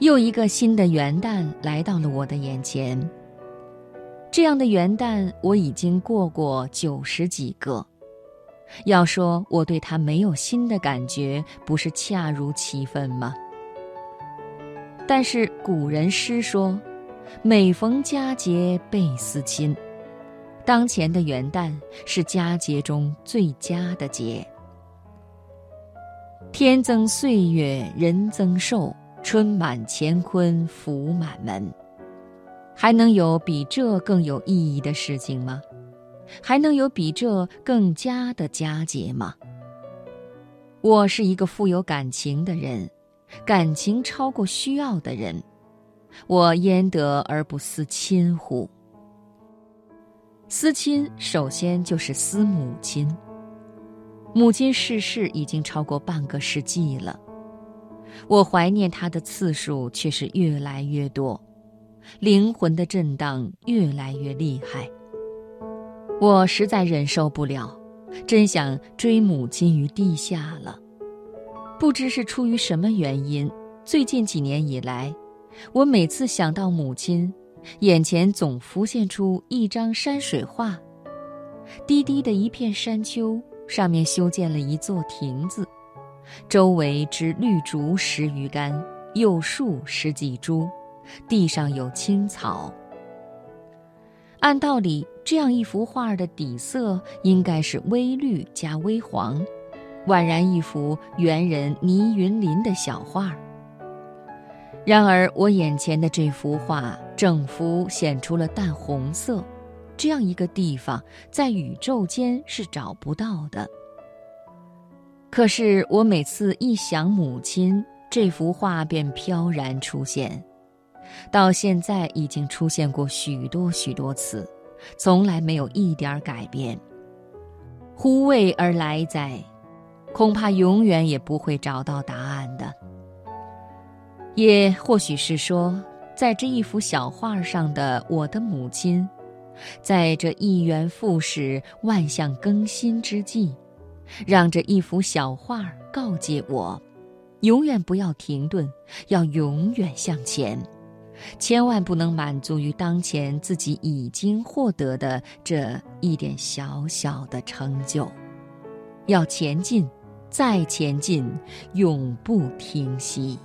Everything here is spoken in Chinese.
又一个新的元旦来到了我的眼前。这样的元旦我已经过过九十几个。要说我对它没有新的感觉，不是恰如其分吗？但是古人诗说：“每逢佳节倍思亲。”当前的元旦是佳节中最佳的节。天增岁月人增寿，春满乾坤福满门。还能有比这更有意义的事情吗？还能有比这更佳的佳节吗？我是一个富有感情的人，感情超过需要的人，我焉得而不思亲乎？思亲，首先就是思母亲。母亲逝世已经超过半个世纪了，我怀念她的次数却是越来越多，灵魂的震荡越来越厉害。我实在忍受不了，真想追母亲于地下了。不知是出于什么原因，最近几年以来，我每次想到母亲。眼前总浮现出一张山水画，低低的一片山丘，上面修建了一座亭子，周围植绿竹十余竿，柚树十几株，地上有青草。按道理，这样一幅画的底色应该是微绿加微黄，宛然一幅猿人倪云林的小画。然而，我眼前的这幅画整幅显出了淡红色，这样一个地方在宇宙间是找不到的。可是，我每次一想母亲，这幅画便飘然出现，到现在已经出现过许多许多次，从来没有一点改变。忽未而来哉，恐怕永远也不会找到答案的。也或许是说，在这一幅小画上的我的母亲，在这一元复始、万象更新之际，让这一幅小画告诫我：永远不要停顿，要永远向前，千万不能满足于当前自己已经获得的这一点小小的成就，要前进，再前进，永不停息。